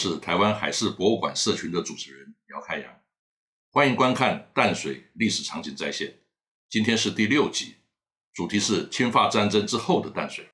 是台湾海事博物馆社群的主持人姚开阳，欢迎观看淡水历史场景再现。今天是第六集，主题是侵华战争之后的淡水。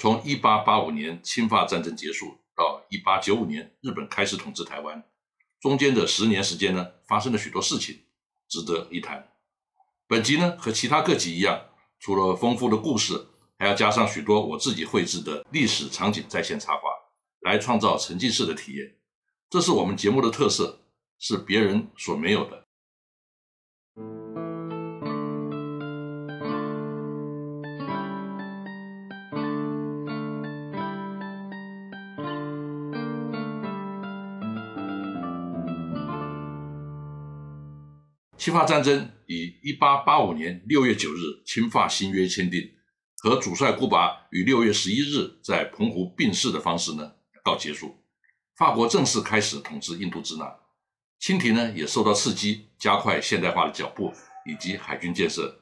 从一八八五年侵华战争结束到一八九五年日本开始统治台湾，中间的十年时间呢，发生了许多事情，值得一谈。本集呢和其他各集一样，除了丰富的故事，还要加上许多我自己绘制的历史场景再现插画。来创造沉浸式的体验，这是我们节目的特色，是别人所没有的。侵法战争以一八八五年六月九日侵法新约签订，和主帅顾拔于六月十一日在澎湖病逝的方式呢。到结束，法国正式开始统治印度支那，清廷呢也受到刺激，加快现代化的脚步以及海军建设。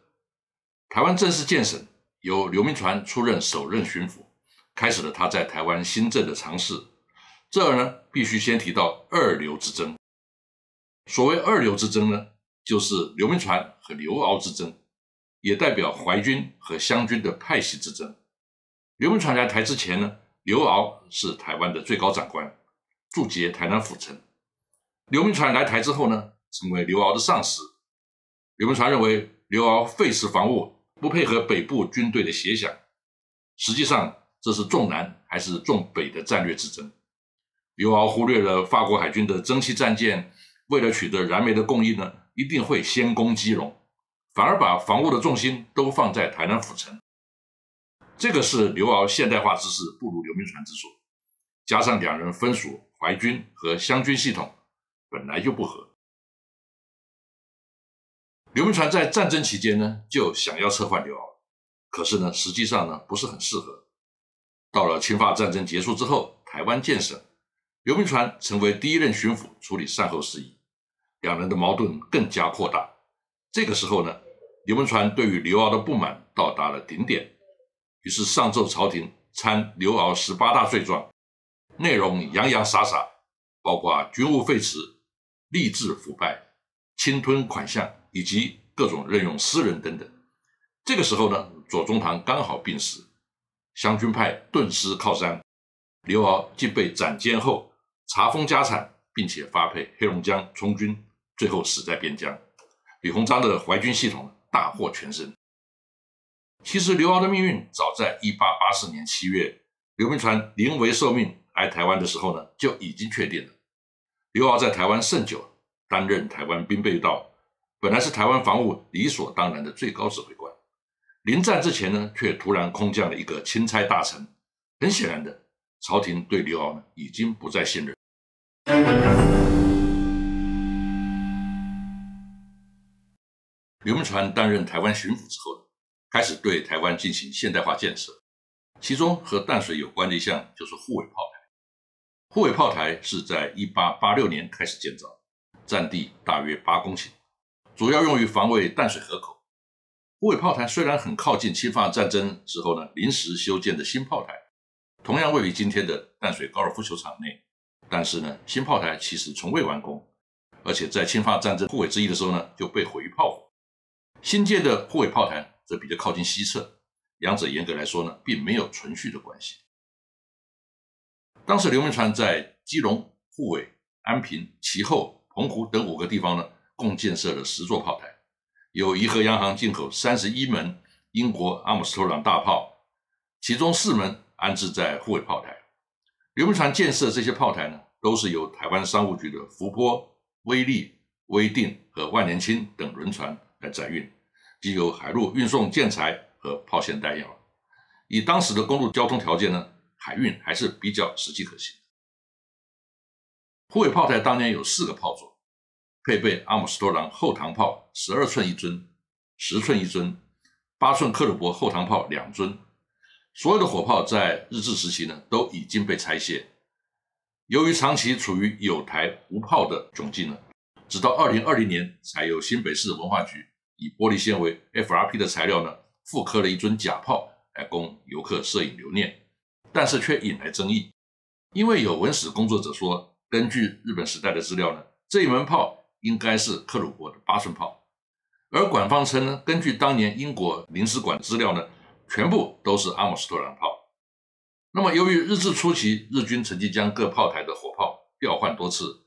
台湾正式建省，由刘铭传出任首任巡抚，开始了他在台湾新政的尝试。这儿呢，必须先提到二流之争。所谓二流之争呢，就是刘铭传和刘敖之争，也代表淮军和湘军的派系之争。刘铭传来台之前呢。刘骜是台湾的最高长官，驻节台南府城。刘铭传来台之后呢，成为刘骜的上司。刘铭传认为刘骜废弛防务，不配合北部军队的协想。实际上，这是重南还是重北的战略之争。刘骜忽略了法国海军的蒸汽战舰，为了取得燃煤的供应呢，一定会先攻基隆，反而把防务的重心都放在台南府城。这个是刘敖现代化知识不如刘铭传之处，加上两人分属淮军和湘军系统，本来就不合。刘铭传在战争期间呢，就想要撤换刘敖，可是呢，实际上呢，不是很适合。到了侵法战争结束之后，台湾建省，刘铭传成为第一任巡抚，处理善后事宜，两人的矛盾更加扩大。这个时候呢，刘铭传对于刘敖的不满到达了顶点。于是上奏朝廷参刘敖十八大罪状，内容洋洋洒洒，包括军务废弛、吏治腐败、侵吞款项以及各种任用私人等等。这个时候呢，左宗棠刚好病死，湘军派顿失靠山，刘敖既被斩监后查封家产，并且发配黑龙江充军，最后死在边疆。李鸿章的淮军系统大获全胜。其实刘敖的命运早在一八八四年七月，刘铭传临危受命来台湾的时候呢，就已经确定了。刘敖在台湾甚久，担任台湾兵备道，本来是台湾防务理所当然的最高指挥官。临战之前呢，却突然空降了一个钦差大臣。很显然的，朝廷对刘敖呢已经不再信任。刘铭传担任台湾巡抚之后呢？开始对台湾进行现代化建设，其中和淡水有关的一项就是护尾炮台。护尾炮台是在一八八六年开始建造，占地大约八公顷，主要用于防卫淡水河口。护尾炮台虽然很靠近侵犯战争之后呢临时修建的新炮台，同样位于今天的淡水高尔夫球场内，但是呢新炮台其实从未完工，而且在侵犯战争护尾之一的时候呢就被毁于炮火。新建的护尾炮台。则比较靠近西侧，两者严格来说呢，并没有存续的关系。当时刘铭传在基隆、护尾、安平、其后、澎湖等五个地方呢，共建设了十座炮台，由怡和洋行进口三十一门英国阿姆斯特朗大炮，其中四门安置在护尾炮台。刘铭传建设这些炮台呢，都是由台湾商务局的福波、威力、威定和万年青等轮船来载运。既有海陆运送建材和炮线弹药，以当时的公路交通条件呢，海运还是比较实际可行。护卫炮台当年有四个炮座，配备阿姆斯特朗后膛炮十二寸一尊，十寸一尊，八寸克虏伯后膛炮两尊。所有的火炮在日治时期呢都已经被拆卸。由于长期处于有台无炮的窘境呢，直到二零二零年才由新北市文化局。以玻璃纤维 FRP 的材料呢，复刻了一尊假炮来供游客摄影留念，但是却引来争议。因为有文史工作者说，根据日本时代的资料呢，这一门炮应该是克虏伯的八寸炮，而馆方称呢，根据当年英国领事馆资料呢，全部都是阿姆斯特朗炮。那么，由于日治初期日军曾经将各炮台的火炮调换多次，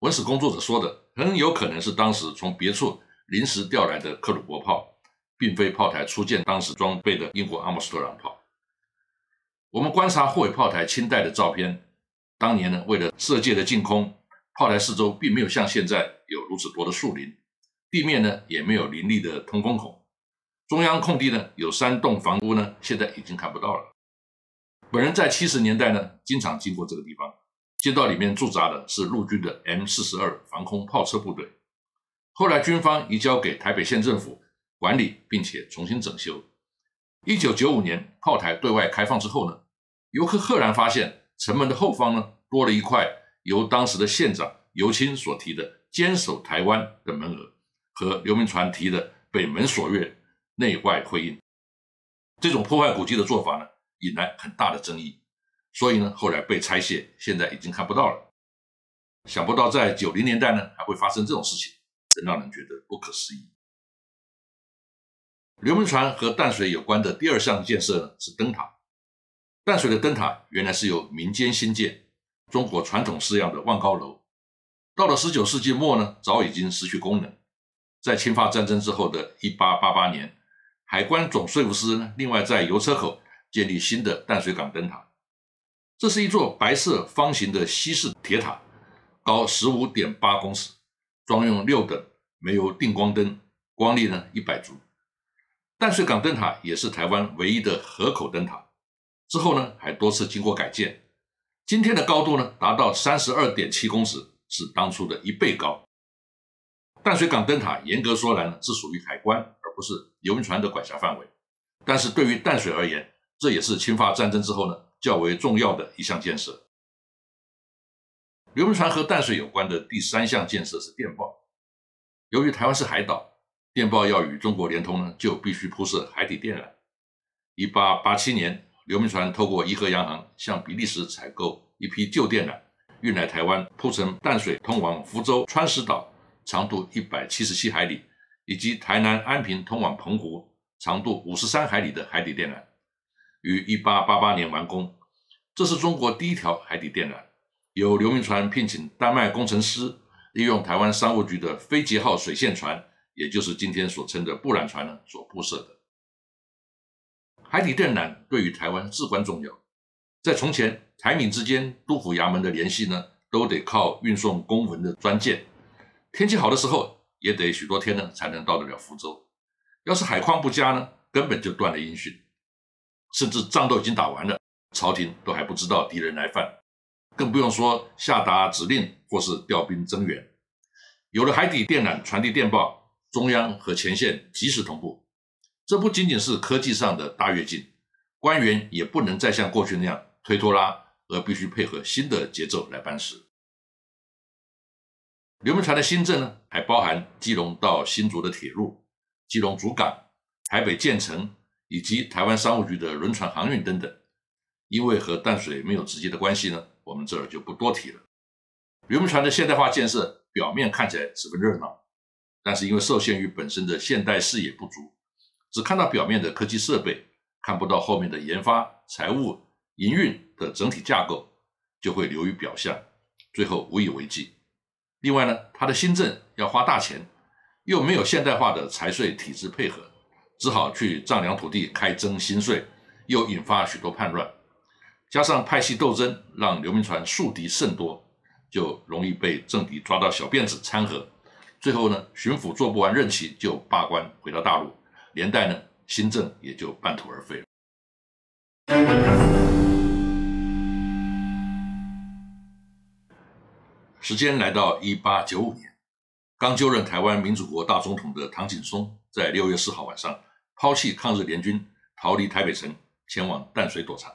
文史工作者说的很有可能是当时从别处临时调来的克虏伯炮，并非炮台初建当时装备的英国阿姆斯特朗炮。我们观察护卫炮台清代的照片，当年呢，为了射界的净空，炮台四周并没有像现在有如此多的树林，地面呢也没有林立的通风孔，中央空地呢有三栋房屋呢，现在已经看不到了。本人在七十年代呢，经常经过这个地方，街道里面驻扎的是陆军的 M 四十二防空炮车部队，后来军方移交给台北县政府管理，并且重新整修。一九九五年炮台对外开放之后呢，游客赫然发现城门的后方呢多了一块由当时的县长尤清所提的“坚守台湾”的门额，和刘铭传提的“北门锁月，内外辉映”。这种破坏古迹的做法呢，引来很大的争议，所以呢后来被拆卸，现在已经看不到了。想不到在九零年代呢还会发生这种事情，让人觉得不可思议。刘铭传和淡水有关的第二项建设呢是灯塔。淡水的灯塔原来是由民间兴建，中国传统式样的望高楼，到了十九世纪末呢，早已经失去功能。在侵华战争之后的一八八八年，海关总税务司呢另外在油车口建立新的淡水港灯塔。这是一座白色方形的西式铁塔，高十五点八公尺，装用六等没有定光灯，光力呢一百烛。淡水港灯塔也是台湾唯一的河口灯塔，之后呢还多次经过改建，今天的高度呢达到三十二点七公尺，是当初的一倍高。淡水港灯塔严格说来呢是属于海关，而不是游轮船的管辖范围，但是对于淡水而言，这也是侵华战争之后呢较为重要的一项建设。游轮船和淡水有关的第三项建设是电报，由于台湾是海岛。电报要与中国联通呢，就必须铺设海底电缆。一八八七年，刘铭传透过伊河洋行向比利时采购一批旧电缆，运来台湾，铺成淡水通往福州川石岛长度一百七十七海里，以及台南安平通往澎湖长度五十三海里的海底电缆，于一八八八年完工。这是中国第一条海底电缆，由刘铭传聘请丹麦工程师，利用台湾商务局的飞捷号水线船。也就是今天所称的布兰船呢，所铺设的海底电缆对于台湾至关重要。在从前，台闽之间督府衙门的联系呢，都得靠运送公文的专舰。天气好的时候，也得许多天呢，才能到得了福州。要是海况不佳呢，根本就断了音讯，甚至仗都已经打完了，朝廷都还不知道敌人来犯，更不用说下达指令或是调兵增援。有了海底电缆传递电报。中央和前线及时同步，这不仅仅是科技上的大跃进，官员也不能再像过去那样推拖拉，而必须配合新的节奏来办事。刘铭传的新政呢，还包含基隆到新竹的铁路、基隆主港、台北建成以及台湾商务局的轮船航运等等。因为和淡水没有直接的关系呢，我们这儿就不多提了。刘铭传的现代化建设表面看起来十分热闹。但是因为受限于本身的现代视野不足，只看到表面的科技设备，看不到后面的研发、财务、营运的整体架构，就会流于表象，最后无以为继。另外呢，他的新政要花大钱，又没有现代化的财税体制配合，只好去丈量土地开征新税，又引发许多叛乱，加上派系斗争，让刘铭传树敌甚多，就容易被政敌抓到小辫子掺和。最后呢，巡抚做不完任期就罢官回到大陆，连带呢新政也就半途而废了。时间来到一八九五年，刚就任台湾民主国大总统的唐景崧，在六月四号晚上抛弃抗日联军，逃离台北城，前往淡水躲藏，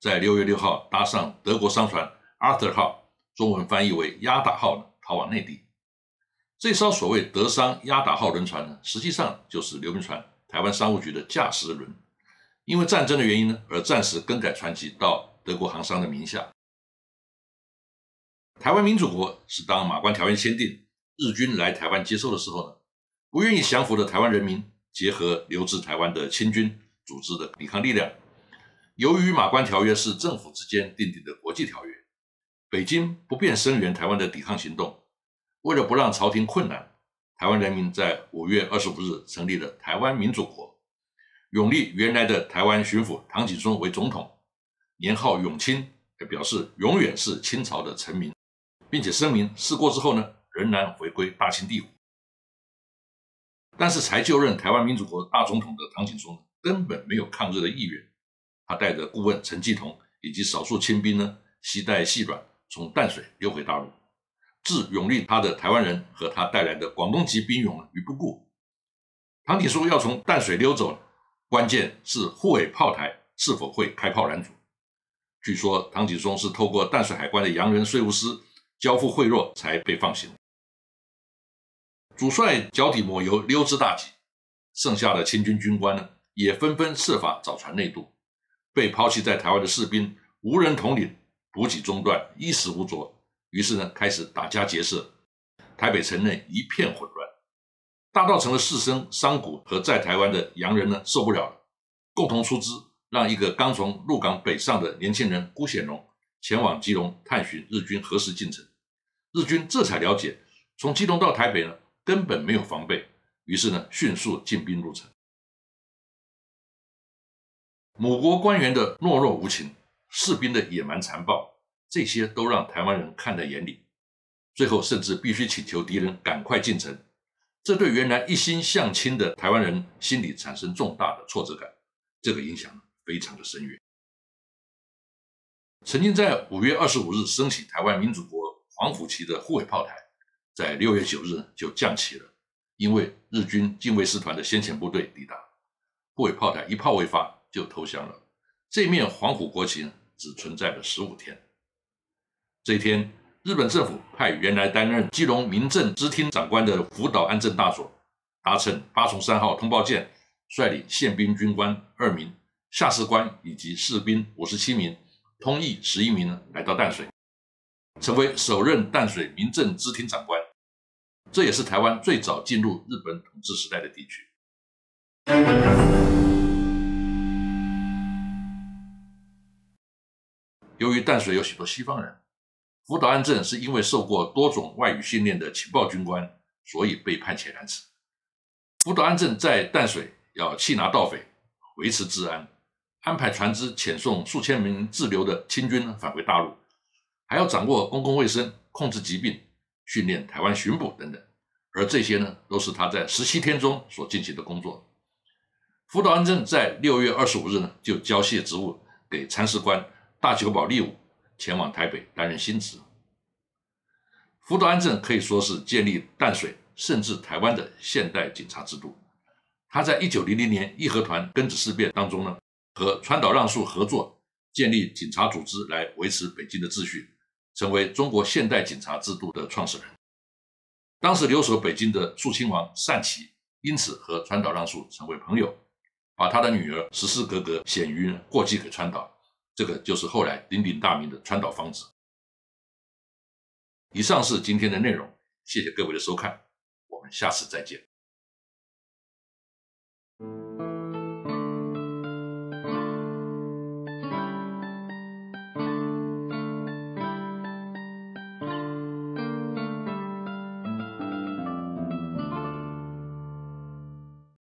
在六月六号搭上德国商船 Arthur 号，中文翻译为压打号，呢逃往内地。这艘所谓德商压打号轮船呢，实际上就是刘铭传台湾商务局的驾驶轮，因为战争的原因呢，而暂时更改船籍到德国航商的名下。台湾民主国是当马关条约签订，日军来台湾接收的时候呢，不愿意降服的台湾人民结合留置台湾的清军组织的抵抗力量。由于马关条约是政府之间订定的国际条约，北京不便声援台湾的抵抗行动，为了不让朝廷困难，台湾人民在五月二十五日成立了台湾民主国，永立原来的台湾巡抚唐景崧为总统，年号永清，表示永远是清朝的臣民。并且声明事过之后呢，仍然回归大清帝国。但是才就任台湾民主国大总统的唐景崧根本没有抗日的意愿，他带着顾问陈继同以及少数亲兵呢，携带细软从淡水溜回大陆，置永历他的台湾人和他带来的广东籍兵勇于不顾。唐景崧要从淡水溜走，关键是护卫炮台是否会开炮拦阻。据说唐景松是透过淡水海关的洋人税务司。交付贿赂才被放行。主帅脚底抹油溜之大吉，剩下的清军军官呢，也纷纷设法找船内渡。被抛弃在台湾的士兵无人统领，补给中断，衣食无着，于是呢，开始打家劫舍。台北城内一片混乱。大道城的士绅、商贾和在台湾的洋人呢，受不了了，共同出资，让一个刚从鹿港北上的年轻人辜显荣。前往基隆探寻日军何时进城，日军这才了解，从基隆到台北呢根本没有防备，于是呢迅速进兵入城。母国官员的懦弱无情，士兵的野蛮残暴，这些都让台湾人看在眼里，最后甚至必须请求敌人赶快进城，这对原来一心向亲的台湾人心里产生重大的挫折感，这个影响非常的深远。曾经在五月二十五日升起台湾民主国黄埔旗的护卫炮台，在六月九日就降旗了，因为日军近卫师团的先遣部队抵达，护卫炮台一炮未发就投降了。这面黄埔国旗只存在了十五天。这一天，日本政府派原来担任基隆民政支厅长官的福岛安政大佐，搭乘八重三号通报舰，率领宪兵军官二名、下士官以及士兵五十七名。通译十一名，来到淡水，成为首任淡水民政支厅长官。这也是台湾最早进入日本统治时代的地区。由于淡水有许多西方人，福岛安政是因为受过多种外语训练的情报军官，所以被判遣南此。福岛安政在淡水要缉拿盗匪，维持治安。安排船只遣送数千名滞留的清军返回大陆，还要掌握公共卫生、控制疾病、训练台湾巡捕等等，而这些呢，都是他在十七天中所进行的工作。福岛安政在六月二十五日呢，就交卸职务给参事官大久保利武，前往台北担任新职。福岛安政可以说是建立淡水甚至台湾的现代警察制度。他在一九零零年义和团庚子事变当中呢。和川岛让树合作，建立警察组织来维持北京的秩序，成为中国现代警察制度的创始人。当时留守北京的肃亲王善祺，因此和川岛让树成为朋友，把他的女儿十四格格显于过继给川岛，这个就是后来鼎鼎大名的川岛芳子。以上是今天的内容，谢谢各位的收看，我们下次再见。